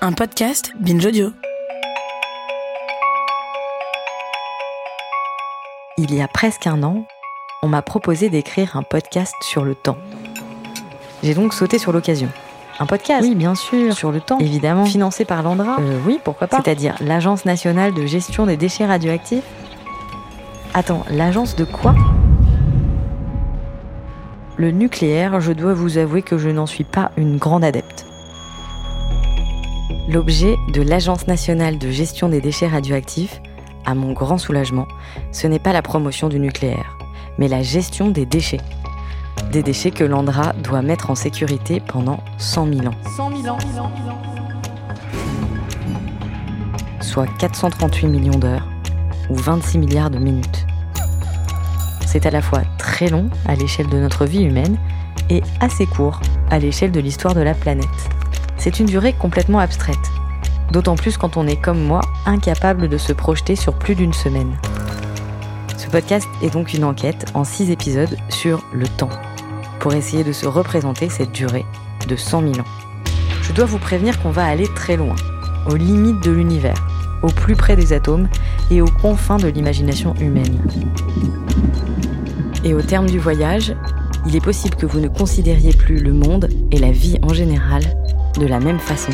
un podcast Binge Audio. Il y a presque un an, on m'a proposé d'écrire un podcast sur le temps. J'ai donc sauté sur l'occasion. Un podcast Oui, bien sûr. Sur le temps Évidemment. Financé par l'ANDRA Euh, oui, pourquoi pas. C'est-à-dire l'Agence nationale de gestion des déchets radioactifs Attends, l'agence de quoi? Le nucléaire, je dois vous avouer que je n'en suis pas une grande adepte. L'objet de l'Agence nationale de gestion des déchets radioactifs, à mon grand soulagement, ce n'est pas la promotion du nucléaire, mais la gestion des déchets. Des déchets que l'ANDRA doit mettre en sécurité pendant 100 000 ans. 100 000 ans. soit 438 millions d'heures ou 26 milliards de minutes. C'est à la fois très long à l'échelle de notre vie humaine et assez court à l'échelle de l'histoire de la planète. C'est une durée complètement abstraite, d'autant plus quand on est comme moi incapable de se projeter sur plus d'une semaine. Ce podcast est donc une enquête en six épisodes sur le temps, pour essayer de se représenter cette durée de 100 000 ans. Je dois vous prévenir qu'on va aller très loin, aux limites de l'univers, au plus près des atomes et aux confins de l'imagination humaine. Et au terme du voyage, il est possible que vous ne considériez plus le monde et la vie en général de la même façon.